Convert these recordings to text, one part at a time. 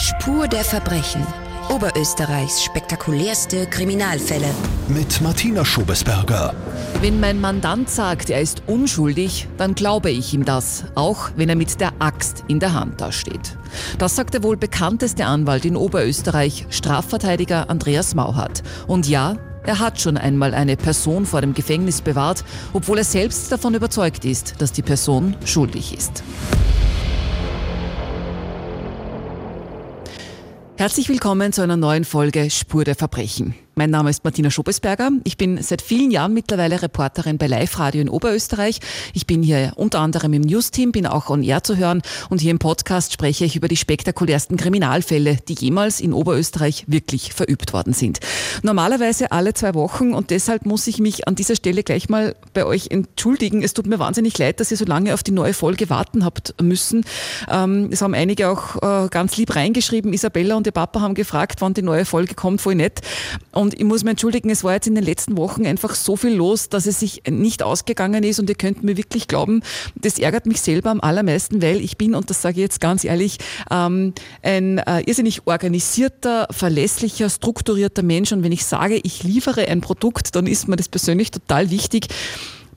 Spur der Verbrechen. Oberösterreichs spektakulärste Kriminalfälle. Mit Martina Schobesberger. Wenn mein Mandant sagt, er ist unschuldig, dann glaube ich ihm das, auch wenn er mit der Axt in der Hand dasteht. Das sagt der wohl bekannteste Anwalt in Oberösterreich, Strafverteidiger Andreas Mauhardt. Und ja, er hat schon einmal eine Person vor dem Gefängnis bewahrt, obwohl er selbst davon überzeugt ist, dass die Person schuldig ist. Herzlich willkommen zu einer neuen Folge Spur der Verbrechen. Mein Name ist Martina Schobesberger. Ich bin seit vielen Jahren mittlerweile Reporterin bei Live Radio in Oberösterreich. Ich bin hier unter anderem im News-Team, bin auch on air zu hören und hier im Podcast spreche ich über die spektakulärsten Kriminalfälle, die jemals in Oberösterreich wirklich verübt worden sind. Normalerweise alle zwei Wochen und deshalb muss ich mich an dieser Stelle gleich mal bei euch entschuldigen. Es tut mir wahnsinnig leid, dass ihr so lange auf die neue Folge warten habt müssen. Ähm, es haben einige auch äh, ganz lieb reingeschrieben. Isabella und ihr Papa haben gefragt, wann die neue Folge kommt, voll nett. Und ich muss mir entschuldigen, es war jetzt in den letzten Wochen einfach so viel los, dass es sich nicht ausgegangen ist. Und ihr könnt mir wirklich glauben, das ärgert mich selber am allermeisten, weil ich bin, und das sage ich jetzt ganz ehrlich, ähm, ein äh, irrsinnig organisierter, verlässlicher, strukturierter Mensch. Und wenn ich sage, ich liefere ein Produkt, dann ist mir das persönlich total wichtig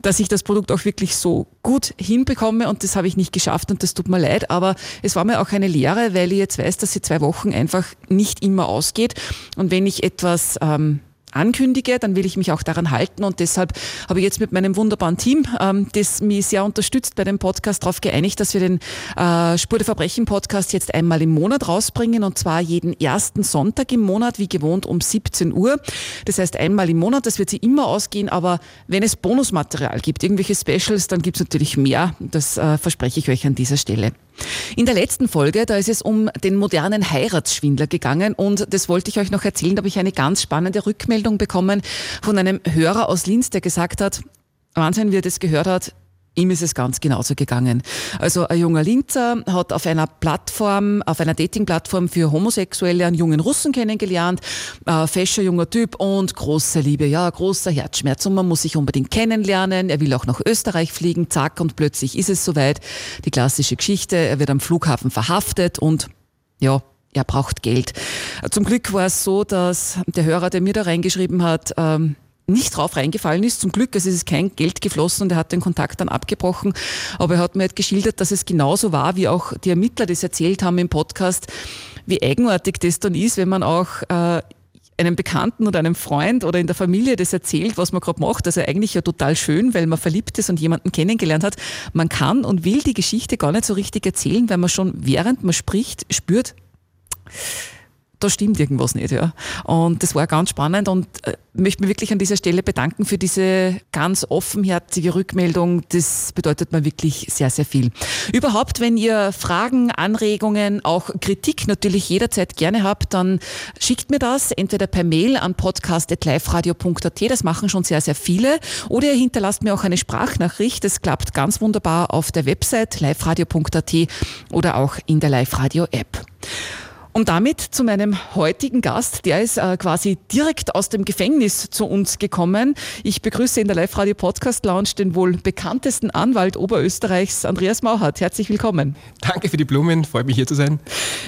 dass ich das Produkt auch wirklich so gut hinbekomme und das habe ich nicht geschafft und das tut mir leid, aber es war mir auch eine Lehre, weil ich jetzt weiß, dass sie zwei Wochen einfach nicht immer ausgeht. Und wenn ich etwas ähm, ankündige, dann will ich mich auch daran halten und deshalb habe ich jetzt mit meinem wunderbaren Team, ähm, das mich sehr unterstützt bei dem Podcast, darauf geeinigt, dass wir den äh, Spur der Verbrechen Podcast jetzt einmal im Monat rausbringen und zwar jeden ersten Sonntag im Monat, wie gewohnt um 17 Uhr. Das heißt einmal im Monat, das wird sie immer ausgehen, aber wenn es Bonusmaterial gibt, irgendwelche Specials, dann gibt es natürlich mehr. Das äh, verspreche ich euch an dieser Stelle. In der letzten Folge, da ist es um den modernen Heiratsschwindler gegangen und das wollte ich euch noch erzählen, da habe ich eine ganz spannende Rückmeldung bekommen von einem Hörer aus Linz, der gesagt hat, Wahnsinn, wie er das gehört hat, Ihm ist es ganz genauso gegangen. Also ein junger Linzer hat auf einer Plattform, auf einer Dating-Plattform für Homosexuelle einen jungen Russen kennengelernt, äh, fescher junger Typ und große Liebe, ja, großer Herzschmerz und man muss sich unbedingt kennenlernen. Er will auch nach Österreich fliegen, zack und plötzlich ist es soweit. Die klassische Geschichte, er wird am Flughafen verhaftet und ja, er braucht Geld. Zum Glück war es so, dass der Hörer, der mir da reingeschrieben hat, ähm, nicht drauf reingefallen ist. Zum Glück, also es ist kein Geld geflossen und er hat den Kontakt dann abgebrochen. Aber er hat mir halt geschildert, dass es genauso war, wie auch die Ermittler das erzählt haben im Podcast, wie eigenartig das dann ist, wenn man auch äh, einem Bekannten oder einem Freund oder in der Familie das erzählt, was man gerade macht. Also eigentlich ja total schön, weil man verliebt ist und jemanden kennengelernt hat. Man kann und will die Geschichte gar nicht so richtig erzählen, weil man schon während man spricht spürt, da stimmt irgendwas nicht. Ja. Und das war ganz spannend und äh, möchte mich wirklich an dieser Stelle bedanken für diese ganz offenherzige Rückmeldung. Das bedeutet mir wirklich sehr, sehr viel. Überhaupt, wenn ihr Fragen, Anregungen, auch Kritik natürlich jederzeit gerne habt, dann schickt mir das entweder per Mail an podcast.liferadio.at, das machen schon sehr, sehr viele, oder ihr hinterlasst mir auch eine Sprachnachricht. Das klappt ganz wunderbar auf der Website liveradio.at oder auch in der Live-Radio-App. Und damit zu meinem heutigen Gast. Der ist äh, quasi direkt aus dem Gefängnis zu uns gekommen. Ich begrüße in der Live-Radio Podcast Lounge den wohl bekanntesten Anwalt Oberösterreichs, Andreas Mauhardt. Herzlich willkommen. Danke für die Blumen. Freut mich hier zu sein.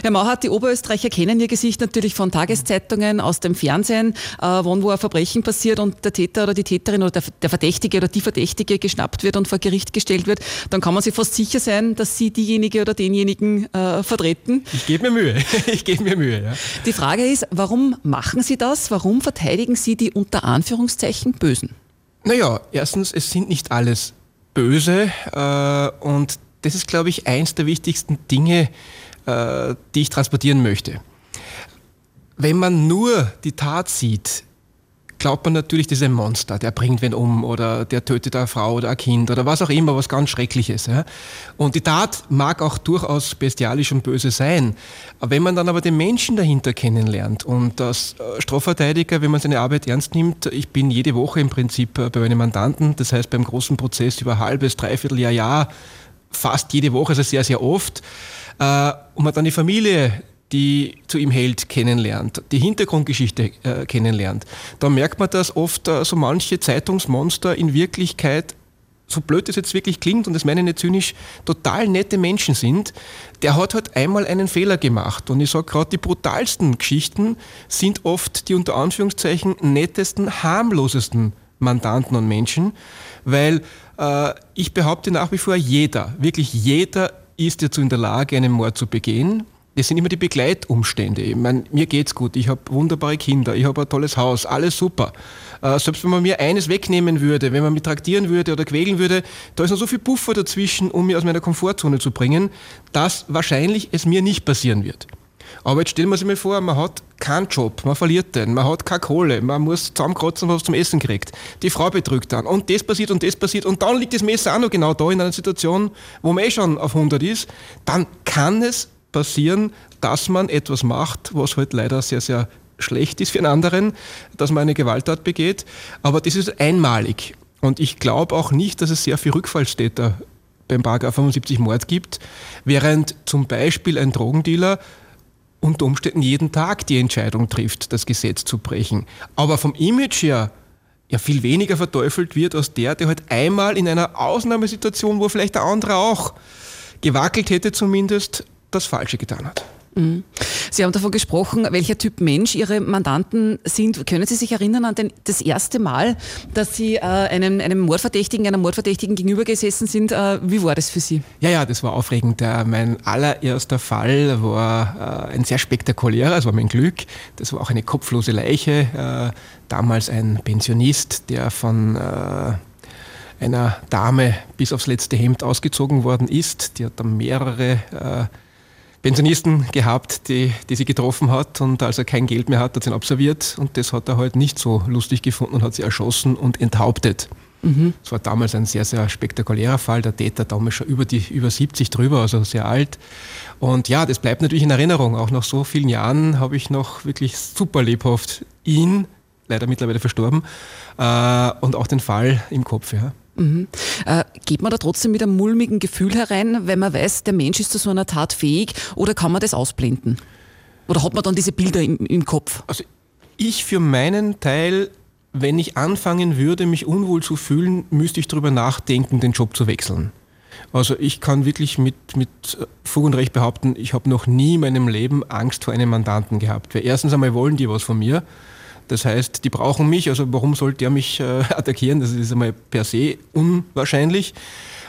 Herr Mauhardt, die Oberösterreicher kennen Ihr Gesicht natürlich von Tageszeitungen, aus dem Fernsehen, äh, wann wo ein Verbrechen passiert und der Täter oder die Täterin oder der, der Verdächtige oder die Verdächtige geschnappt wird und vor Gericht gestellt wird. Dann kann man sich fast sicher sein, dass Sie diejenige oder denjenigen äh, vertreten. Ich gebe mir Mühe ich gebe mir Mühe. Ja. Die Frage ist, warum machen Sie das? Warum verteidigen Sie die unter Anführungszeichen Bösen? Naja, erstens, es sind nicht alles Böse äh, und das ist, glaube ich, eins der wichtigsten Dinge, äh, die ich transportieren möchte. Wenn man nur die Tat sieht, glaubt man natürlich, das ist ein Monster, der bringt wen um oder der tötet eine Frau oder ein Kind oder was auch immer, was ganz Schreckliches. Ja? Und die Tat mag auch durchaus bestialisch und böse sein. Wenn man dann aber den Menschen dahinter kennenlernt und als äh, Strafverteidiger, wenn man seine Arbeit ernst nimmt, ich bin jede Woche im Prinzip äh, bei meinem Mandanten, das heißt beim großen Prozess über halbes, dreiviertel Jahr, Jahr, fast jede Woche, also sehr, sehr oft, äh, und man dann die Familie die zu ihm hält, kennenlernt, die Hintergrundgeschichte äh, kennenlernt, da merkt man, dass oft äh, so manche Zeitungsmonster in Wirklichkeit so blöd das jetzt wirklich klingt, und das meine ich nicht zynisch, total nette Menschen sind, der hat halt einmal einen Fehler gemacht. Und ich sage gerade, die brutalsten Geschichten sind oft die unter Anführungszeichen nettesten, harmlosesten Mandanten und Menschen, weil äh, ich behaupte nach wie vor, jeder, wirklich jeder ist dazu in der Lage, einen Mord zu begehen. Das sind immer die Begleitumstände. Ich meine, mir geht's gut, ich habe wunderbare Kinder, ich habe ein tolles Haus, alles super. Äh, selbst wenn man mir eines wegnehmen würde, wenn man mich traktieren würde oder quälen würde, da ist noch so viel Puffer dazwischen, um mich aus meiner Komfortzone zu bringen, dass wahrscheinlich es mir nicht passieren wird. Aber jetzt stellen wir sich mal vor, man hat keinen Job, man verliert den, man hat keine Kohle, man muss zusammenkratzen, was zum Essen kriegt. Die Frau betrügt dann und das passiert und das passiert und dann liegt das Messer auch noch genau da in einer Situation, wo man eh schon auf 100 ist, dann kann es passieren, dass man etwas macht, was halt leider sehr, sehr schlecht ist für einen anderen, dass man eine Gewalttat begeht. Aber das ist einmalig. Und ich glaube auch nicht, dass es sehr viele Rückfallstäter beim Paragraph 75 Mord gibt, während zum Beispiel ein Drogendealer unter Umständen jeden Tag die Entscheidung trifft, das Gesetz zu brechen. Aber vom Image her ja viel weniger verteufelt wird als der, der halt einmal in einer Ausnahmesituation, wo vielleicht der andere auch gewackelt hätte zumindest, das Falsche getan hat. Mhm. Sie haben davon gesprochen, welcher Typ Mensch Ihre Mandanten sind. Können Sie sich erinnern an den, das erste Mal, dass Sie äh, einem, einem Mordverdächtigen, einer Mordverdächtigen gegenübergesessen sind? Äh, wie war das für Sie? Ja, ja, das war aufregend. Äh, mein allererster Fall war äh, ein sehr spektakulärer, das war mein Glück. Das war auch eine kopflose Leiche. Äh, damals ein Pensionist, der von äh, einer Dame bis aufs letzte Hemd ausgezogen worden ist. Die hat dann mehrere Pensionisten gehabt, die, die sie getroffen hat und als er kein Geld mehr hat, hat sie ihn absolviert und das hat er halt nicht so lustig gefunden und hat sie erschossen und enthauptet. Mhm. Das war damals ein sehr, sehr spektakulärer Fall. Der Täter damals schon über, die, über 70 drüber, also sehr alt. Und ja, das bleibt natürlich in Erinnerung. Auch nach so vielen Jahren habe ich noch wirklich super lebhaft ihn, leider mittlerweile verstorben, äh, und auch den Fall im Kopf. Ja. Mhm. Äh, geht man da trotzdem mit einem mulmigen Gefühl herein, wenn man weiß, der Mensch ist zu so einer Tat fähig, oder kann man das ausblenden? Oder hat man dann diese Bilder im, im Kopf? Also ich für meinen Teil, wenn ich anfangen würde, mich unwohl zu fühlen, müsste ich darüber nachdenken, den Job zu wechseln. Also ich kann wirklich mit, mit Fug und Recht behaupten, ich habe noch nie in meinem Leben Angst vor einem Mandanten gehabt. Weil erstens einmal wollen die was von mir das heißt, die brauchen mich, also warum sollte der mich äh, attackieren? Das ist einmal per se unwahrscheinlich.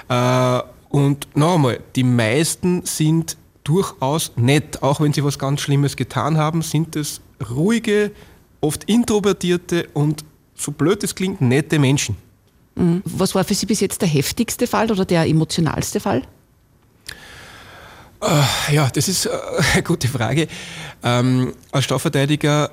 Äh, und noch einmal, die meisten sind durchaus nett, auch wenn sie was ganz Schlimmes getan haben, sind es ruhige, oft introvertierte und so blöd es klingt, nette Menschen. Mhm. Was war für Sie bis jetzt der heftigste Fall oder der emotionalste Fall? Äh, ja, das ist eine gute Frage. Ähm, als Strafverteidiger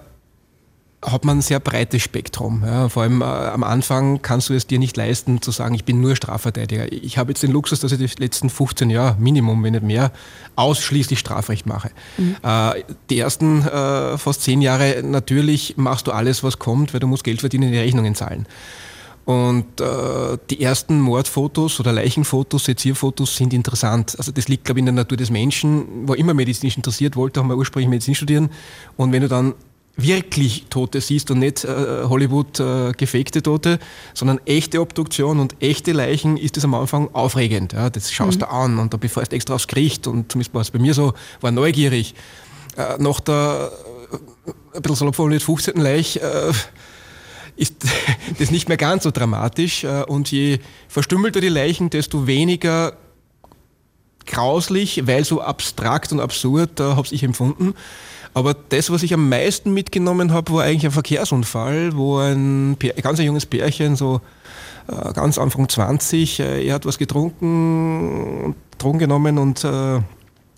hat man ein sehr breites Spektrum. Ja. Vor allem äh, am Anfang kannst du es dir nicht leisten zu sagen, ich bin nur Strafverteidiger. Ich habe jetzt den Luxus, dass ich die letzten 15 Jahre, Minimum, wenn nicht mehr, ausschließlich Strafrecht mache. Mhm. Äh, die ersten äh, fast zehn Jahre, natürlich machst du alles, was kommt, weil du musst Geld verdienen, die Rechnungen zahlen. Und äh, die ersten Mordfotos oder Leichenfotos, Sezierfotos sind interessant. Also das liegt, glaube ich, in der Natur des Menschen. War immer medizinisch interessiert, wollte auch mal ursprünglich Medizin studieren. Und wenn du dann wirklich Tote siehst und nicht äh, Hollywood äh, gefakte Tote, sondern echte Obduktion und echte Leichen, ist das am Anfang aufregend. Ja? Das schaust mhm. du an und da befährst du extra aufs Gericht und zumindest war es bei mir so, war neugierig. Äh, nach der, äh, ein bisschen salopp formuliert, 15. Leich äh, ist das nicht mehr ganz so dramatisch äh, und je verstümmelter die Leichen, desto weniger grauslich, weil so abstrakt und absurd, äh, habe ich empfunden. Aber das, was ich am meisten mitgenommen habe, war eigentlich ein Verkehrsunfall, wo ein, ganz ein junges Pärchen, so äh, ganz Anfang 20, äh, er hat was getrunken, Drogen genommen und äh,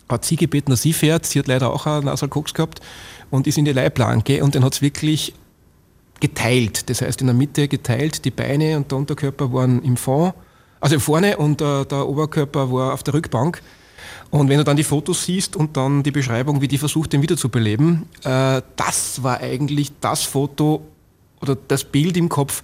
hat sie gebeten, dass sie fährt. Sie hat leider auch einen Nasal Koks gehabt und ist in die Leiblanke und dann hat es wirklich geteilt. Das heißt, in der Mitte geteilt, die Beine und der Unterkörper waren im Fond, also vorne und äh, der Oberkörper war auf der Rückbank. Und wenn du dann die Fotos siehst und dann die Beschreibung, wie die versucht, den wiederzubeleben, äh, das war eigentlich das Foto oder das Bild im Kopf,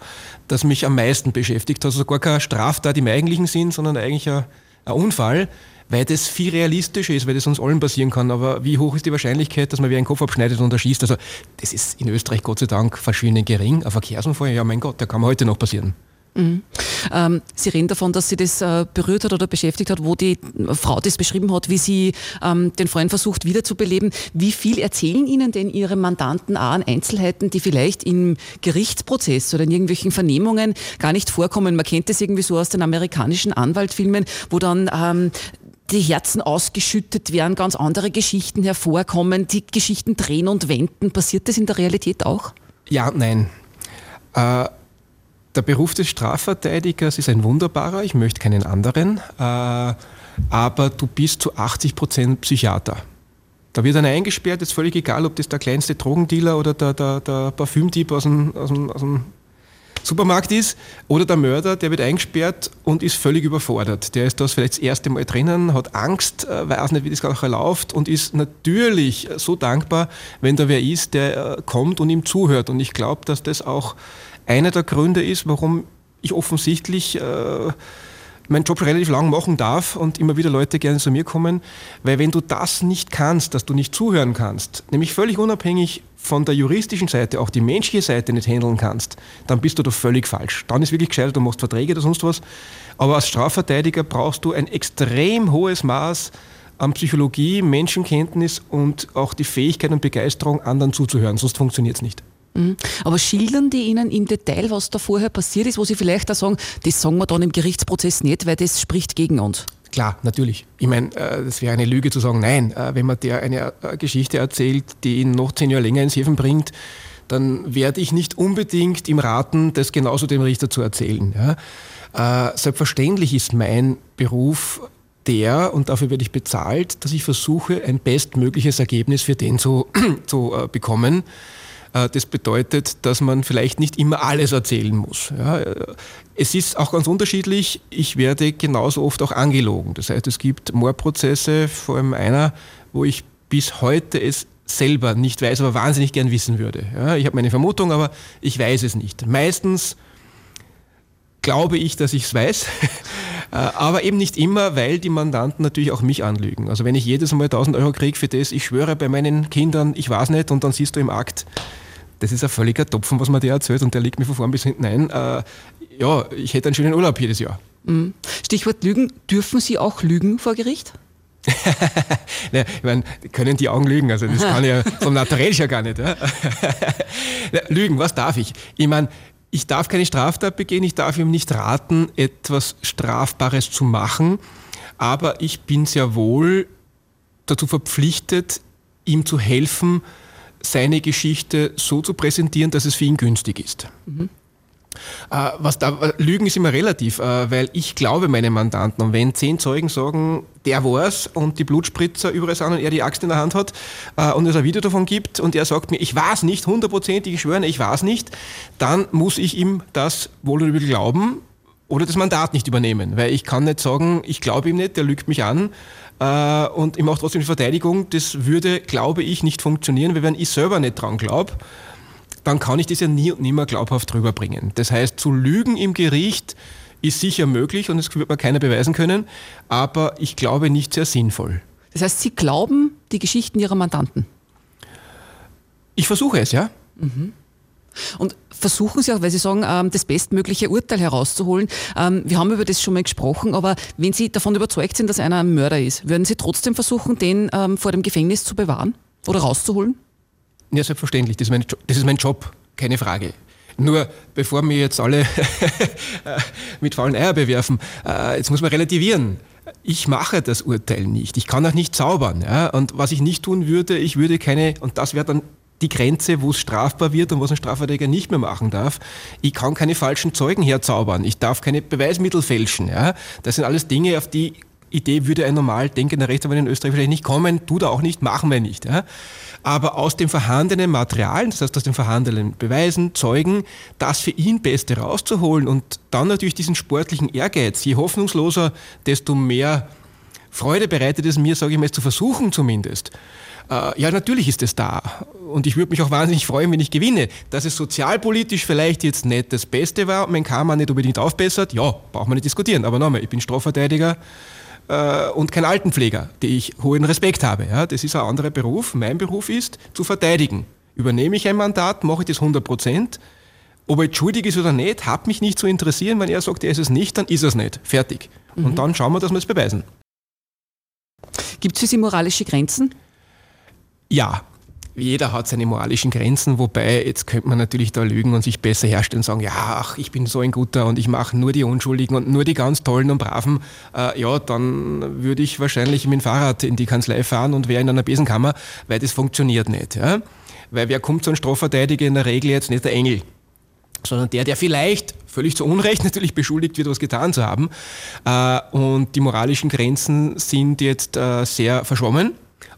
das mich am meisten beschäftigt hat. Also gar keine Straftat im eigentlichen Sinn, sondern eigentlich ein, ein Unfall, weil das viel realistischer ist, weil das uns allen passieren kann. Aber wie hoch ist die Wahrscheinlichkeit, dass man wie einen Kopf abschneidet und erschießt? Also das ist in Österreich Gott sei Dank verschwindend gering. Ein Verkehrsunfall, ja mein Gott, der kann heute noch passieren. Mhm. Ähm, sie reden davon, dass sie das äh, berührt hat oder beschäftigt hat, wo die Frau das beschrieben hat, wie sie ähm, den Freund versucht wiederzubeleben. Wie viel erzählen Ihnen denn Ihre Mandanten auch an Einzelheiten, die vielleicht im Gerichtsprozess oder in irgendwelchen Vernehmungen gar nicht vorkommen? Man kennt das irgendwie so aus den amerikanischen Anwaltfilmen, wo dann ähm, die Herzen ausgeschüttet werden, ganz andere Geschichten hervorkommen, die Geschichten drehen und wenden. Passiert das in der Realität auch? Ja, nein. Äh der Beruf des Strafverteidigers ist ein wunderbarer, ich möchte keinen anderen, äh, aber du bist zu 80 Prozent Psychiater. Da wird einer eingesperrt, ist völlig egal, ob das der kleinste Drogendealer oder der, der, der Parfümdieb aus dem, aus, dem, aus dem Supermarkt ist oder der Mörder, der wird eingesperrt und ist völlig überfordert. Der ist das vielleicht das erste Mal drinnen, hat Angst, äh, weiß nicht, wie das Ganze läuft und ist natürlich so dankbar, wenn da wer ist, der äh, kommt und ihm zuhört. Und ich glaube, dass das auch einer der Gründe ist, warum ich offensichtlich äh, meinen Job relativ lang machen darf und immer wieder Leute gerne zu mir kommen, weil wenn du das nicht kannst, dass du nicht zuhören kannst, nämlich völlig unabhängig von der juristischen Seite, auch die menschliche Seite nicht handeln kannst, dann bist du da völlig falsch. Dann ist wirklich gescheitert, du machst Verträge oder sonst was. Aber als Strafverteidiger brauchst du ein extrem hohes Maß an Psychologie, Menschenkenntnis und auch die Fähigkeit und Begeisterung, anderen zuzuhören, sonst funktioniert es nicht. Mhm. Aber schildern die Ihnen im Detail, was da vorher passiert ist, wo Sie vielleicht auch sagen, das sagen wir dann im Gerichtsprozess nicht, weil das spricht gegen uns? Klar, natürlich. Ich meine, äh, das wäre eine Lüge zu sagen, nein, äh, wenn man der eine äh, Geschichte erzählt, die ihn noch zehn Jahre länger ins Hefen bringt, dann werde ich nicht unbedingt ihm raten, das genauso dem Richter zu erzählen. Selbstverständlich ist mein Beruf der, und dafür werde ich bezahlt, dass ich versuche, ein bestmögliches Ergebnis für den zu, zu bekommen. Äh, das bedeutet, dass man vielleicht nicht immer alles erzählen muss. es ist auch ganz unterschiedlich. Ich werde genauso oft auch angelogen. Das heißt, es gibt Mordprozesse, vor allem einer, wo ich bis heute es selber nicht weiß, aber wahnsinnig gern wissen würde. ich habe meine Vermutung, aber ich weiß es nicht. Meistens glaube ich, dass ich es weiß, äh, aber eben nicht immer, weil die Mandanten natürlich auch mich anlügen. Also wenn ich jedes Mal 1000 Euro kriege für das, ich schwöre bei meinen Kindern, ich weiß nicht, und dann siehst du im Akt, das ist ein völliger Topfen, was man dir erzählt und der liegt mir von vorn bis hinten ein. Äh, ja, ich hätte einen schönen Urlaub jedes Jahr. Mhm. Stichwort Lügen. Dürfen Sie auch lügen vor Gericht? ja, ich meine, können die Augen lügen? Also das kann ja vom Naturell ja gar nicht. Ja? lügen, was darf ich? Ich meine, ich darf keine Straftat begehen, ich darf ihm nicht raten, etwas Strafbares zu machen, aber ich bin sehr wohl dazu verpflichtet, ihm zu helfen, seine Geschichte so zu präsentieren, dass es für ihn günstig ist. Mhm. Äh, was da, Lügen ist immer relativ, äh, weil ich glaube meine Mandanten. Und wenn zehn Zeugen sagen, der war's und die Blutspritzer überall sind und er die Axt in der Hand hat äh, und es ein Video davon gibt und er sagt mir, ich weiß nicht, hundertprozentig, ich schwöre, ich weiß nicht, dann muss ich ihm das wohl oder übel glauben oder das Mandat nicht übernehmen, weil ich kann nicht sagen, ich glaube ihm nicht, der lügt mich an äh, und ich mache trotzdem die Verteidigung. Das würde, glaube ich, nicht funktionieren, weil wenn ich selber nicht dran glaube, dann kann ich das ja nie und nimmer glaubhaft rüberbringen. Das heißt, zu lügen im Gericht ist sicher möglich und das wird mir keiner beweisen können, aber ich glaube nicht sehr sinnvoll. Das heißt, Sie glauben die Geschichten Ihrer Mandanten? Ich versuche es, ja. Mhm. Und versuchen Sie auch, weil Sie sagen, ähm, das bestmögliche Urteil herauszuholen. Ähm, wir haben über das schon mal gesprochen, aber wenn Sie davon überzeugt sind, dass einer ein Mörder ist, würden Sie trotzdem versuchen, den ähm, vor dem Gefängnis zu bewahren oder rauszuholen? Ja, selbstverständlich. Das ist mein, das ist mein Job, keine Frage. Nur bevor mir jetzt alle mit faulen Eier bewerfen, äh, jetzt muss man relativieren. Ich mache das Urteil nicht. Ich kann auch nicht zaubern. Ja? Und was ich nicht tun würde, ich würde keine, und das wäre dann die Grenze, wo es strafbar wird und was ein Strafverteidiger nicht mehr machen darf. Ich kann keine falschen Zeugen herzaubern. Ich darf keine Beweismittel fälschen. Ja? Das sind alles Dinge, auf die Idee würde ein normal denkender Rechtsanwalt in Österreich vielleicht nicht kommen, tut er auch nicht, machen wir nicht. Ja? Aber aus dem vorhandenen Material, das heißt aus den vorhandenen Beweisen, Zeugen, das für ihn Beste rauszuholen und dann natürlich diesen sportlichen Ehrgeiz, je hoffnungsloser, desto mehr Freude bereitet es mir, sage ich mal, es zu versuchen zumindest. Äh, ja, natürlich ist es da. Und ich würde mich auch wahnsinnig freuen, wenn ich gewinne. Dass es sozialpolitisch vielleicht jetzt nicht das Beste war mein Karma nicht unbedingt aufbessert, ja, braucht man nicht diskutieren. Aber nochmal, ich bin Strafverteidiger äh, und kein Altenpfleger, die ich hohen Respekt habe. Ja, das ist ein anderer Beruf. Mein Beruf ist, zu verteidigen. Übernehme ich ein Mandat, mache ich das 100 Prozent Ob er schuldig ist oder nicht, hat mich nicht zu interessieren. Wenn er sagt, er ist es nicht, dann ist er es nicht. Fertig. Mhm. Und dann schauen wir, dass wir es beweisen. Gibt es für Sie moralische Grenzen? Ja, jeder hat seine moralischen Grenzen, wobei jetzt könnte man natürlich da lügen und sich besser herstellen und sagen, ja, ach, ich bin so ein guter und ich mache nur die Unschuldigen und nur die ganz tollen und braven. Äh, ja, dann würde ich wahrscheinlich mit dem Fahrrad in die Kanzlei fahren und wäre in einer Besenkammer, weil das funktioniert nicht. Ja? Weil wer kommt zu einem Strafverteidiger in der Regel jetzt nicht der Engel, sondern der, der vielleicht völlig zu Unrecht natürlich beschuldigt wird, was getan zu haben. Äh, und die moralischen Grenzen sind jetzt äh, sehr verschwommen.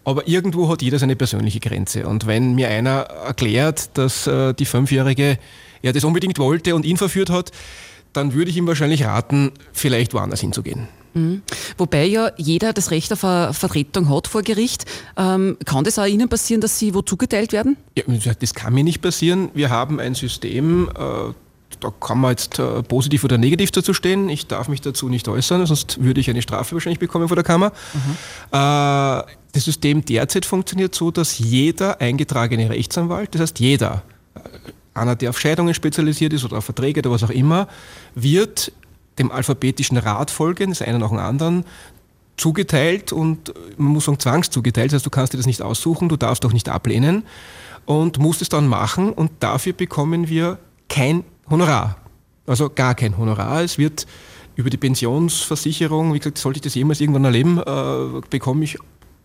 Aber irgendwo hat jeder seine persönliche Grenze. Und wenn mir einer erklärt, dass äh, die Fünfjährige ja das unbedingt wollte und ihn verführt hat, dann würde ich ihm wahrscheinlich raten, vielleicht woanders hinzugehen. Mhm. Wobei ja jeder das Recht auf eine Vertretung hat vor Gericht. Ähm, kann das auch Ihnen passieren, dass Sie wo zugeteilt werden? Ja, das kann mir nicht passieren. Wir haben ein System, äh, da kann man jetzt äh, positiv oder negativ dazu stehen. Ich darf mich dazu nicht äußern, sonst würde ich eine Strafe wahrscheinlich bekommen vor der Kammer. Mhm. Äh, das System derzeit funktioniert so, dass jeder eingetragene Rechtsanwalt, das heißt jeder, äh, einer, der auf Scheidungen spezialisiert ist oder auf Verträge oder was auch immer, wird dem alphabetischen Rat folgen, das einen nach dem anderen, zugeteilt und man muss sagen zwangszugeteilt, das heißt du kannst dir das nicht aussuchen, du darfst auch nicht ablehnen und musst es dann machen und dafür bekommen wir kein Honorar. Also gar kein Honorar. Es wird über die Pensionsversicherung, wie gesagt, sollte ich das jemals irgendwann erleben, äh, bekomme ich,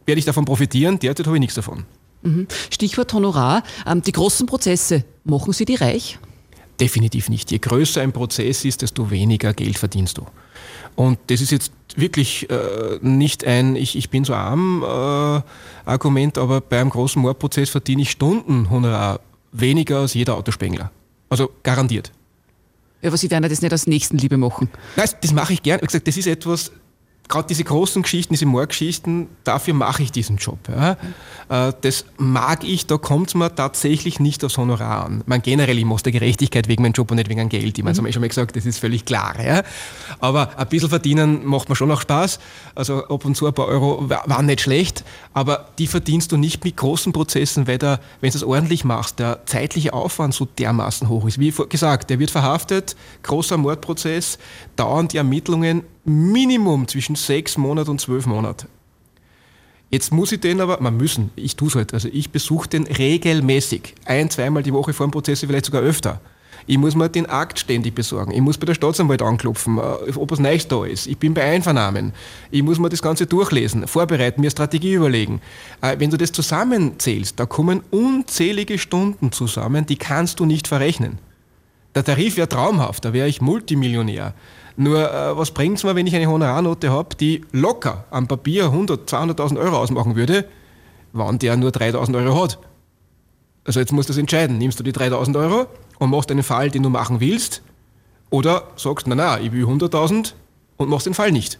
werde ich davon profitieren. Derzeit habe ich nichts davon. Mhm. Stichwort Honorar. Ähm, die großen Prozesse, machen Sie die reich? Definitiv nicht. Je größer ein Prozess ist, desto weniger Geld verdienst du. Und das ist jetzt wirklich äh, nicht ein Ich, ich bin so arm äh, Argument, aber bei einem großen Mordprozess verdiene ich Stunden Honorar weniger als jeder Autospengler. Also garantiert. Ja, aber Sie werden das nicht aus Nächstenliebe machen. Nein, das mache ich gern. Wie gesagt, das ist etwas, gerade diese großen Geschichten, diese Mordgeschichten, dafür mache ich diesen Job. Ja. Äh, das mag ich, da kommt es mir tatsächlich nicht aufs Honorar an. Man generell, ich muss der Gerechtigkeit wegen meinem Job und nicht wegen dem Geld. Ich meine, das habe ich schon mal gesagt, das ist völlig klar. Ja. Aber ein bisschen verdienen macht mir schon auch Spaß. Also ab und zu ein paar Euro waren nicht schlecht, aber die verdienst du nicht mit großen Prozessen, weil da, wenn du es ordentlich machst, der zeitliche Aufwand so dermaßen hoch ist. Wie gesagt, der wird verhaftet, großer Mordprozess, dauern die Ermittlungen Minimum zwischen sechs Monaten und zwölf Monaten. Jetzt muss ich den aber, man müssen, ich tue es halt, also ich besuche den regelmäßig, ein, zweimal die Woche vor dem Prozess, vielleicht sogar öfter. Ich muss mir den Akt ständig besorgen. Ich muss bei der Staatsanwalt anklopfen, äh, ob was Neues da ist. Ich bin bei Einvernahmen. Ich muss mir das Ganze durchlesen, vorbereiten, mir Strategie überlegen. Äh, wenn du das zusammenzählst, da kommen unzählige Stunden zusammen, die kannst du nicht verrechnen. Der Tarif wäre traumhaft, da wäre ich Multimillionär. Nur äh, was bringt es mir, wenn ich eine Honorarnote habe, die locker am Papier 100, 200.000 Euro ausmachen würde, wann der nur 3.000 Euro hat? Also jetzt musst du das entscheiden. Nimmst du die 3.000 Euro und machst einen Fall, den du machen willst, oder sagst, na na, ich will 100.000 und machst den Fall nicht.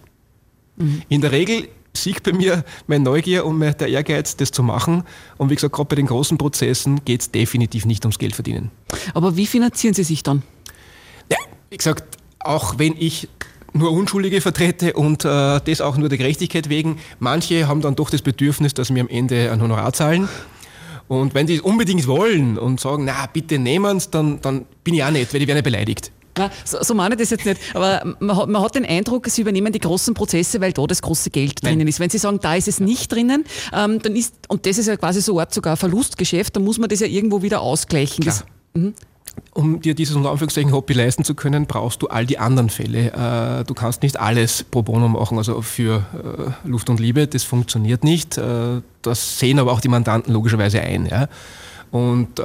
Mhm. In der Regel siegt bei mir meine Neugier und der Ehrgeiz, das zu machen. Und wie gesagt, gerade bei den großen Prozessen geht es definitiv nicht ums Geld verdienen. Aber wie finanzieren Sie sich dann? Ja, wie gesagt, auch wenn ich nur Unschuldige vertrete und äh, das auch nur der Gerechtigkeit wegen. Manche haben dann doch das Bedürfnis, dass sie mir am Ende ein Honorar zahlen. Und wenn die es unbedingt wollen und sagen, na bitte nehmen es, dann, dann bin ich auch nicht, weil die werden beleidigt. Na, so, so meine ich das jetzt nicht. Aber man hat, man hat, den Eindruck, Sie übernehmen die großen Prozesse, weil da das große Geld Nein. drinnen ist. Wenn Sie sagen, da ist es nicht drinnen, ähm, dann ist, und das ist ja quasi so Art sogar Verlustgeschäft, dann muss man das ja irgendwo wieder ausgleichen. Das, mhm um dir dieses unter Anführungszeichen Hobby leisten zu können, brauchst du all die anderen Fälle. Äh, du kannst nicht alles pro bono machen, also für äh, Luft und Liebe, das funktioniert nicht. Äh, das sehen aber auch die Mandanten logischerweise ein. Und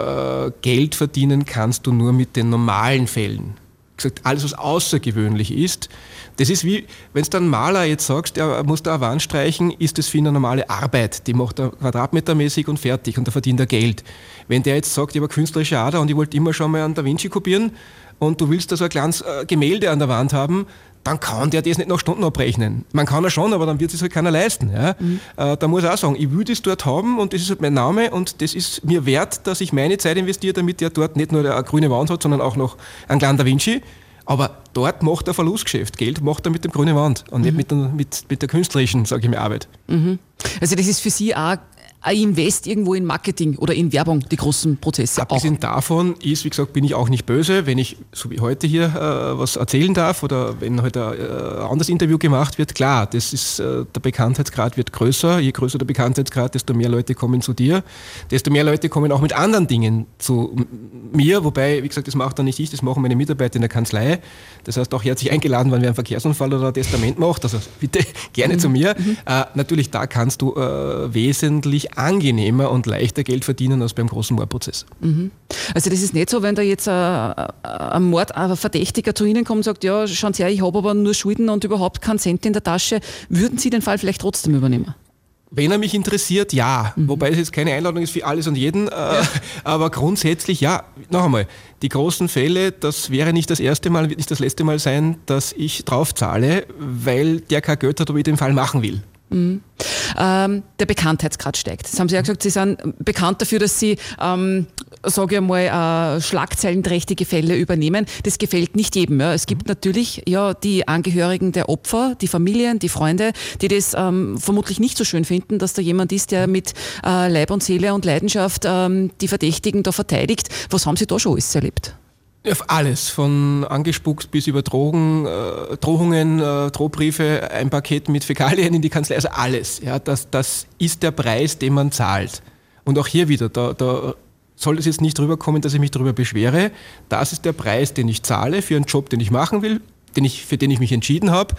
Geld verdienen kannst du nur mit den normalen Fällen. Gesagt, alles, was außergewöhnlich ist, das ist wie, wenn du dann Maler jetzt sagst, er muss da eine Wand streichen, ist das für ihn eine normale Arbeit. Die macht er quadratmetermäßig und fertig und da verdient er Geld. Wenn der jetzt sagt, ich habe künstlerische Ader und ich wollte immer schon mal einen Da Vinci kopieren und du willst da so ein kleines äh, Gemälde an der Wand haben, dann kann der das nicht nach Stunden abrechnen. Man kann er schon, aber dann wird es halt keiner leisten. Ja? Mhm. Äh, da muss er auch sagen, ich will das dort haben und das ist halt mein Name und das ist mir wert, dass ich meine Zeit investiere, damit der dort nicht nur eine grüne Wand hat, sondern auch noch einen kleinen Da Vinci. Aber dort macht er Verlustgeschäft. Geld macht er mit dem grünen Wand und mhm. nicht mit der, mit, mit der künstlerischen, sage ich mal, Arbeit. Mhm. Also das ist für Sie auch Invest irgendwo in Marketing oder in Werbung, die großen Prozesse. Abgesehen auch. davon ist, wie gesagt, bin ich auch nicht böse, wenn ich, so wie heute hier, äh, was erzählen darf oder wenn heute ein äh, anderes Interview gemacht wird. Klar, das ist, äh, der Bekanntheitsgrad wird größer. Je größer der Bekanntheitsgrad, desto mehr Leute kommen zu dir. Desto mehr Leute kommen auch mit anderen Dingen zu mir. Wobei, wie gesagt, das macht dann nicht ich, das machen meine Mitarbeiter in der Kanzlei. Das heißt, auch herzlich eingeladen, wenn wer einen Verkehrsunfall oder ein Testament macht. Also bitte gerne mhm. zu mir. Mhm. Äh, natürlich, da kannst du äh, wesentlich angenehmer und leichter Geld verdienen als beim großen Mordprozess. Mhm. Also das ist nicht so, wenn da jetzt ein, ein Mordverdächtiger zu Ihnen kommt und sagt, ja, schauen Sie her, ich habe aber nur Schulden und überhaupt keinen Cent in der Tasche, würden Sie den Fall vielleicht trotzdem übernehmen? Wenn er mich interessiert, ja. Mhm. Wobei es jetzt keine Einladung ist für alles und jeden. Äh, ja. Aber grundsätzlich, ja. Noch einmal, die großen Fälle, das wäre nicht das erste Mal, wird nicht das letzte Mal sein, dass ich drauf zahle, weil der kein Geld hat, ob ich den Fall machen will. Mhm. Ähm, der Bekanntheitsgrad steigt. Das haben Sie ja gesagt, Sie sind bekannt dafür, dass Sie, ähm, sage ich mal, äh, schlagzeilenträchtige Fälle übernehmen. Das gefällt nicht jedem. Ja. Es gibt natürlich ja die Angehörigen der Opfer, die Familien, die Freunde, die das ähm, vermutlich nicht so schön finden, dass da jemand ist, der mit äh, Leib und Seele und Leidenschaft ähm, die Verdächtigen da verteidigt. Was haben Sie da schon alles erlebt? Auf alles, von angespuckt bis über Drogen, äh, Drohungen, äh, Drohbriefe, ein Paket mit Fäkalien in die Kanzlei, also alles. Ja, das, das ist der Preis, den man zahlt. Und auch hier wieder, da, da soll es jetzt nicht rüberkommen, dass ich mich darüber beschwere. Das ist der Preis, den ich zahle für einen Job, den ich machen will, den ich, für den ich mich entschieden habe.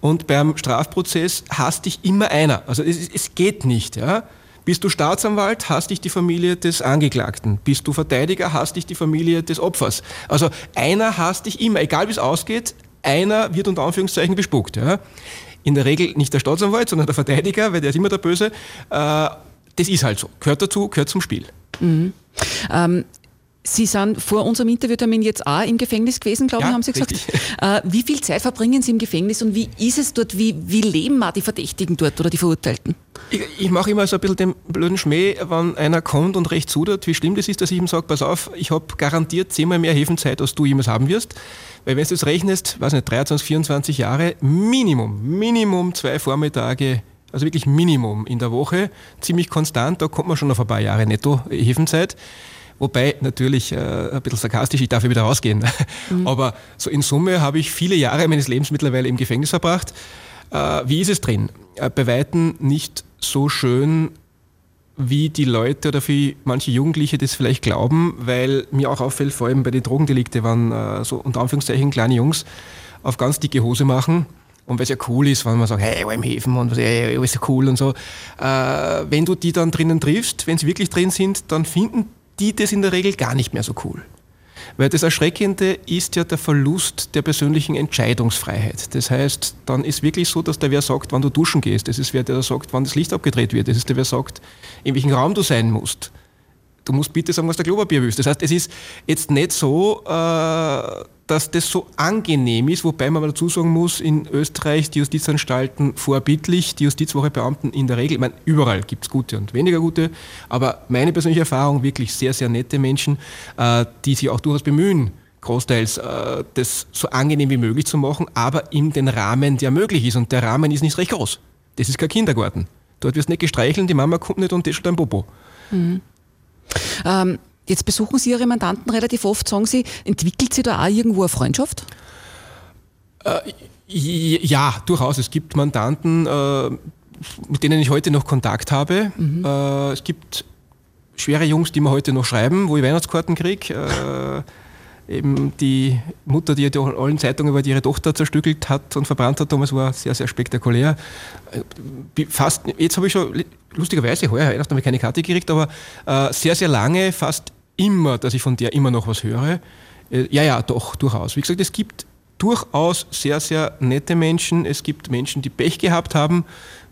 Und beim Strafprozess hasst dich immer einer. Also es, es geht nicht. Ja? Bist du Staatsanwalt, hast dich die Familie des Angeklagten. Bist du Verteidiger, hast dich die Familie des Opfers. Also einer hasst dich immer, egal wie es ausgeht, einer wird unter Anführungszeichen bespuckt. Ja? In der Regel nicht der Staatsanwalt, sondern der Verteidiger, weil der ist immer der Böse. Äh, das ist halt so. Gehört dazu, gehört zum Spiel. Mhm. Ähm, Sie sind vor unserem Interviewtermin jetzt auch im Gefängnis gewesen, glaube ich, haben Sie gesagt. Äh, wie viel Zeit verbringen Sie im Gefängnis und wie ist es dort? Wie, wie leben auch die Verdächtigen dort oder die Verurteilten? Ich, ich mache immer so ein bisschen den blöden Schmäh, wenn einer kommt und recht zudert, wie schlimm das ist, dass ich ihm sage, pass auf, ich habe garantiert zehnmal mehr Hefenzeit, als du jemals haben wirst. Weil wenn du das rechnest, weiß nicht, 23, 24 Jahre, Minimum, Minimum zwei Vormittage also wirklich Minimum in der Woche, ziemlich konstant, da kommt man schon auf ein paar Jahre netto Hefenzeit. Wobei natürlich äh, ein bisschen sarkastisch, ich darf ja wieder rausgehen. Mhm. Aber so in Summe habe ich viele Jahre meines Lebens mittlerweile im Gefängnis verbracht. Äh, wie ist es drin? Äh, bei Weitem nicht so schön, wie die Leute oder wie manche Jugendliche das vielleicht glauben, weil mir auch auffällt, vor allem bei den Drogendelikten waren äh, so unter Anführungszeichen kleine Jungs auf ganz dicke Hose machen. Und weil es ja cool ist, wenn man sagt, hey, im Häfen und was, hey, alles so cool und so. Äh, wenn du die dann drinnen triffst, wenn sie wirklich drin sind, dann finden die das in der Regel gar nicht mehr so cool. Weil das Erschreckende ist ja der Verlust der persönlichen Entscheidungsfreiheit. Das heißt, dann ist wirklich so, dass der wer sagt, wann du duschen gehst. Das ist wer, der sagt, wann das Licht abgedreht wird. Das ist der, wer sagt, in welchem Raum du sein musst. Du musst bitte sagen, was der Klopapier willst. Das heißt, es ist jetzt nicht so, äh, dass das so angenehm ist, wobei man dazu sagen muss, in Österreich die Justizanstalten vorbildlich, die Justizwochebeamten in der Regel, ich meine, überall gibt es gute und weniger gute, aber meine persönliche Erfahrung, wirklich sehr, sehr nette Menschen, äh, die sich auch durchaus bemühen, großteils äh, das so angenehm wie möglich zu machen, aber in den Rahmen, der möglich ist. Und der Rahmen ist nicht recht groß. Das ist kein Kindergarten. Dort wirst du nicht gestreichelt, die Mama kommt nicht und das ist dein Popo. Mhm. Ähm, Jetzt besuchen Sie Ihre Mandanten relativ oft. Sagen Sie, entwickelt Sie da auch irgendwo eine Freundschaft? Äh, ja, durchaus. Es gibt Mandanten, äh, mit denen ich heute noch Kontakt habe. Mhm. Äh, es gibt schwere Jungs, die mir heute noch schreiben, wo ich Weihnachtskarten kriege. Äh, eben die Mutter, die in allen Zeitungen über ihre Tochter zerstückelt hat und verbrannt hat, damals war sehr, sehr spektakulär. Äh, fast, jetzt habe ich schon, lustigerweise, heuer Weihnachten habe ich keine Karte gekriegt, aber äh, sehr, sehr lange, fast immer, dass ich von der immer noch was höre. Äh, ja, ja, doch, durchaus. Wie gesagt, es gibt durchaus sehr, sehr nette Menschen. Es gibt Menschen, die Pech gehabt haben,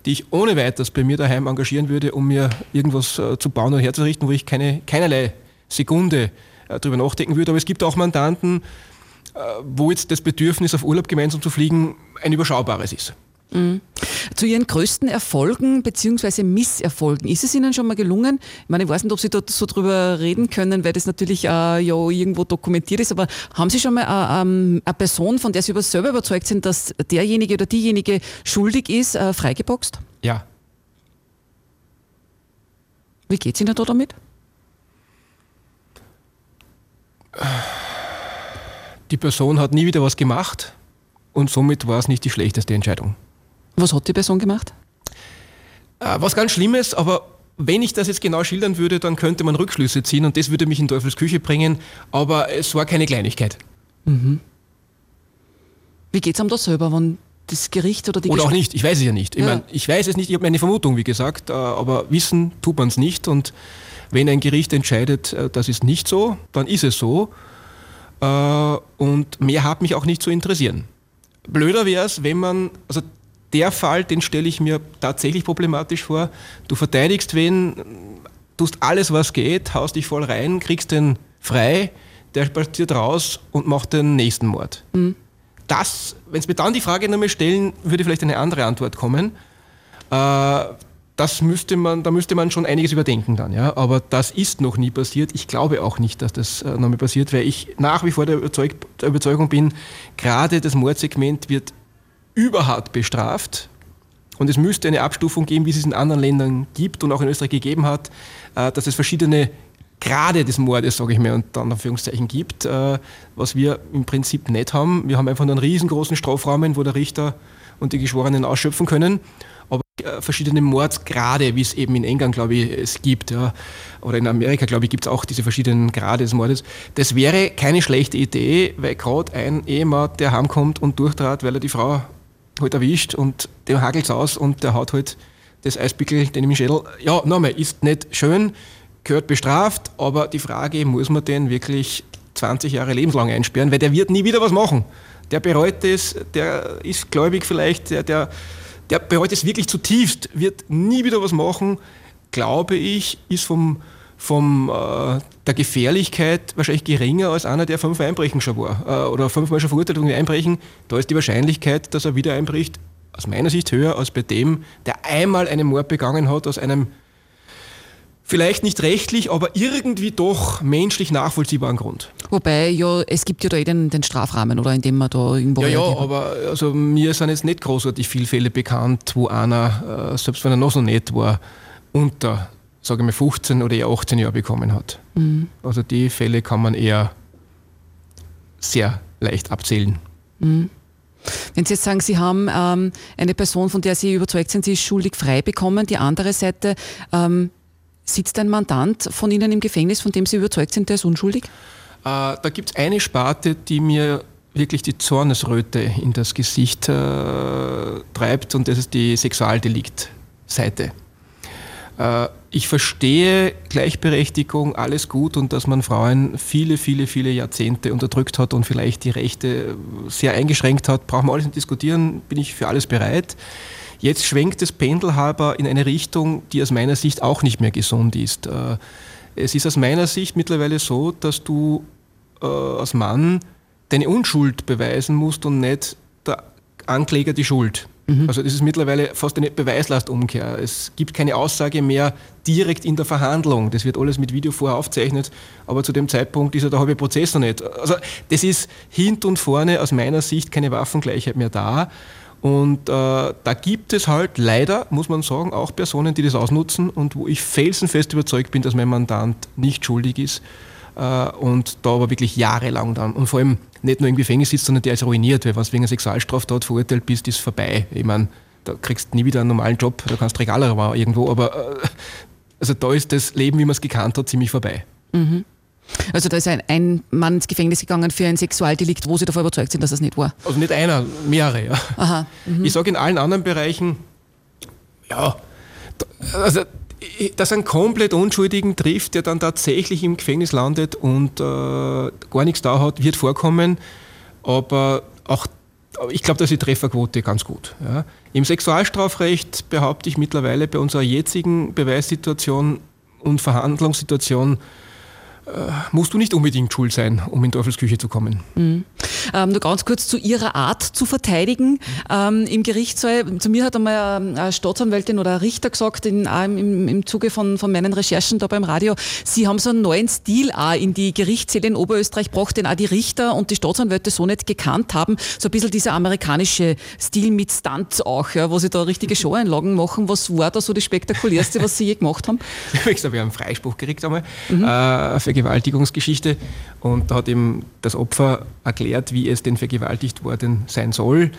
die ich ohne weiteres bei mir daheim engagieren würde, um mir irgendwas äh, zu bauen oder herzurichten, wo ich keine, keinerlei Sekunde äh, darüber nachdenken würde. Aber es gibt auch Mandanten, wo jetzt das Bedürfnis, auf Urlaub gemeinsam zu fliegen, ein überschaubares ist. Mhm. Zu Ihren größten Erfolgen bzw. Misserfolgen, ist es Ihnen schon mal gelungen? Ich meine, ich weiß nicht, ob Sie dort so drüber reden können, weil das natürlich äh, ja irgendwo dokumentiert ist, aber haben Sie schon mal äh, ähm, eine Person, von der Sie selber überzeugt sind, dass derjenige oder diejenige schuldig ist, äh, freigeboxt? Ja. Wie geht es Ihnen da damit? Die Person hat nie wieder was gemacht und somit war es nicht die schlechteste Entscheidung. Was hat die Person gemacht? Äh, was ganz Schlimmes, aber wenn ich das jetzt genau schildern würde, dann könnte man Rückschlüsse ziehen und das würde mich in Teufels Küche bringen, aber es war keine Kleinigkeit. Mhm. Wie geht es einem da selber, wenn das Gericht oder die Oder auch nicht, ich weiß es ja nicht. Ich, ja. mein, ich weiß es nicht, ich habe meine Vermutung, wie gesagt, äh, aber wissen tut man es nicht und wenn ein Gericht entscheidet, äh, das ist nicht so, dann ist es so und mehr hat mich auch nicht zu interessieren. Blöder wäre es, wenn man, also der Fall, den stelle ich mir tatsächlich problematisch vor. Du verteidigst wen, tust alles, was geht, haust dich voll rein, kriegst den frei, der spaziert raus und macht den nächsten Mord. Mhm. Das, wenn Sie mir dann die Frage nochmal stellen, würde vielleicht eine andere Antwort kommen. Äh, das müsste man, da müsste man schon einiges überdenken dann, ja. Aber das ist noch nie passiert. Ich glaube auch nicht, dass das äh, nochmal passiert, weil ich nach wie vor der, Überzeug der Überzeugung bin, gerade das Mordsegment wird überhart bestraft. Und es müsste eine Abstufung geben, wie es in anderen Ländern gibt und auch in Österreich gegeben hat, äh, dass es verschiedene Grade des Mordes, sage ich mal, dann Anführungszeichen gibt, äh, was wir im Prinzip nicht haben. Wir haben einfach nur einen riesengroßen Strafrahmen, wo der Richter und die Geschworenen ausschöpfen können. Aber äh, verschiedene Mordsgrade, wie es eben in England, glaube ich, es gibt, ja, oder in Amerika, glaube ich, gibt es auch diese verschiedenen Grade des Mordes. Das wäre keine schlechte Idee, weil gerade ein Ehemann, der heimkommt und durchtrat, weil er die Frau halt erwischt und der hagelt aus und der hat halt das Eispickel, den im Schädel. Ja, nochmal, ist nicht schön, gehört bestraft, aber die Frage, muss man den wirklich 20 Jahre lebenslang einsperren, weil der wird nie wieder was machen. Der bereut es, der ist gläubig vielleicht, der, der, der bereut es wirklich zutiefst, wird nie wieder was machen, glaube ich, ist vom, vom, äh, der Gefährlichkeit wahrscheinlich geringer als einer, der fünf Einbrechen schon war äh, oder fünfmal schon verurteilt wegen Einbrechen. Da ist die Wahrscheinlichkeit, dass er wieder einbricht, aus meiner Sicht höher als bei dem, der einmal einen Mord begangen hat aus einem vielleicht nicht rechtlich, aber irgendwie doch menschlich nachvollziehbaren Grund. Wobei, ja, es gibt ja da eh den, den Strafrahmen, oder, in dem man da irgendwo... Ja, ja, aber also, mir sind jetzt nicht großartig viele Fälle bekannt, wo einer, äh, selbst wenn er noch so nett war, unter sage ich mal, 15 oder eher 18 Jahre bekommen hat. Mhm. Also die Fälle kann man eher sehr leicht abzählen. Mhm. Wenn Sie jetzt sagen, Sie haben ähm, eine Person, von der Sie überzeugt sind, sie ist schuldig frei bekommen, die andere Seite, ähm, sitzt ein Mandant von Ihnen im Gefängnis, von dem Sie überzeugt sind, der ist unschuldig? Äh, da gibt es eine Sparte, die mir wirklich die Zornesröte in das Gesicht äh, treibt und das ist die Sexualdelikt-Seite. Äh, ich verstehe Gleichberechtigung, alles gut und dass man Frauen viele, viele, viele Jahrzehnte unterdrückt hat und vielleicht die Rechte sehr eingeschränkt hat, brauchen wir alles nicht diskutieren, bin ich für alles bereit. Jetzt schwenkt das Pendel aber in eine Richtung, die aus meiner Sicht auch nicht mehr gesund ist. Äh, es ist aus meiner Sicht mittlerweile so, dass du äh, als Mann deine Unschuld beweisen musst und nicht der Ankläger die Schuld. Mhm. Also das ist mittlerweile fast eine Beweislastumkehr. Es gibt keine Aussage mehr direkt in der Verhandlung. Das wird alles mit Video vorher aufgezeichnet, aber zu dem Zeitpunkt ist ja der halbe Prozess noch nicht. Also das ist hint und vorne aus meiner Sicht keine Waffengleichheit mehr da. Und äh, da gibt es halt leider, muss man sagen, auch Personen, die das ausnutzen und wo ich felsenfest überzeugt bin, dass mein Mandant nicht schuldig ist und da aber wirklich jahrelang dann und vor allem nicht nur im Gefängnis sitzt, sondern der ist ruiniert, weil wenn du wegen einer Sexualstraftat verurteilt bist, ist vorbei. Ich meine, da kriegst du nie wieder einen normalen Job, da kannst du Regaler irgendwo, aber äh, also da ist das Leben, wie man es gekannt hat, ziemlich vorbei. Mhm. Also da ist ein, ein, Mann ins Gefängnis gegangen für ein Sexualdelikt, wo Sie davon überzeugt sind, dass das nicht war? Also nicht einer, mehrere. Ja. Aha. Mhm. Ich sage in allen anderen Bereichen, ja, also dass einen komplett Unschuldigen trifft, der dann tatsächlich im Gefängnis landet und äh, gar nichts da hat, wird vorkommen. Aber auch ich glaube, da ist die Trefferquote ganz gut. Ja. Im Sexualstrafrecht behaupte ich mittlerweile bei unserer jetzigen Beweissituation und Verhandlungssituation musst du nicht unbedingt schuld sein, um in Teufelsküche zu kommen. Mhm. Ähm, nur ganz kurz zu Ihrer Art zu verteidigen. Ähm, Im Gerichtssaal, zu mir hat einmal eine Staatsanwältin oder ein Richter gesagt, in, im, im Zuge von, von meinen Recherchen da beim Radio, Sie haben so einen neuen Stil auch in die Gerichtssäle in Oberösterreich gebracht, den auch die Richter und die Staatsanwälte so nicht gekannt haben. So ein bisschen dieser amerikanische Stil mit Stunts auch, ja, wo Sie da richtige Show-Einlagen machen. Was war da so das Spektakulärste, was Sie je gemacht haben? Ich habe einen Freispruch gekriegt einmal, mhm. äh, Vergewaltigungsgeschichte und da hat eben das Opfer erklärt, wie es denn vergewaltigt worden sein soll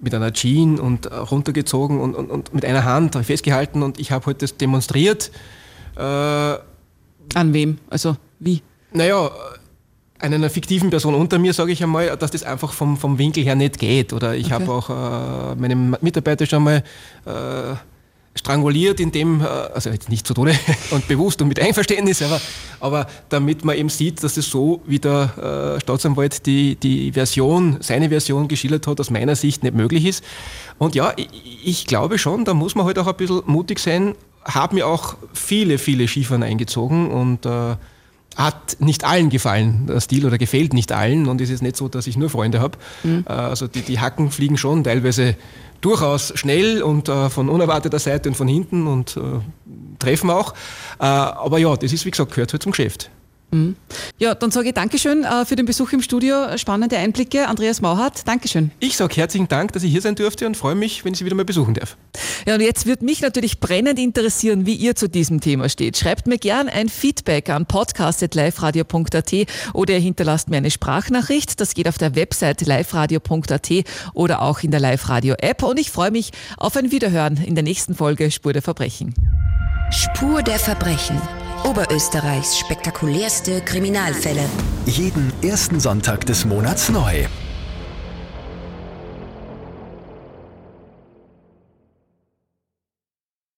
mit einer Jean und runtergezogen und, und, und mit einer Hand festgehalten und ich habe heute halt das demonstriert. Äh, An wem? Also wie? Naja, einer fiktiven Person unter mir sage ich einmal, dass das einfach vom, vom Winkel her nicht geht. Oder ich okay. habe auch äh, meinem Mitarbeiter schon mal äh, stranguliert, in dem, äh, also jetzt nicht zu Tode und bewusst und mit Einverständnis, aber, aber damit man eben sieht, dass es so, wie der äh, Staatsanwalt die, die Version, seine Version geschildert hat, aus meiner Sicht nicht möglich ist. Und ja, ich, ich glaube schon, da muss man halt auch ein bisschen mutig sein, haben mir auch viele, viele Skifahren eingezogen und äh, hat nicht allen gefallen, der Stil, oder gefällt nicht allen. Und es ist nicht so, dass ich nur Freunde habe. Mhm. Äh, also die, die Hacken fliegen schon teilweise durchaus schnell und äh, von unerwarteter Seite und von hinten und äh, treffen auch. Äh, aber ja, das ist wie gesagt, gehört halt zum Geschäft. Mhm. Ja, dann sage ich Dankeschön äh, für den Besuch im Studio. Spannende Einblicke. Andreas Mauhardt, Dankeschön. Ich sage herzlichen Dank, dass ich hier sein durfte und freue mich, wenn ich Sie wieder mal besuchen darf. Ja, und jetzt wird mich natürlich brennend interessieren, wie ihr zu diesem Thema steht. Schreibt mir gern ein Feedback an podcast.liferadio.at oder ihr hinterlasst mir eine Sprachnachricht. Das geht auf der Website liveradio.at oder auch in der Live-Radio-App. Und ich freue mich auf ein Wiederhören in der nächsten Folge Spur der Verbrechen. Spur der Verbrechen. Oberösterreichs spektakulärste Kriminalfälle. Jeden ersten Sonntag des Monats neu.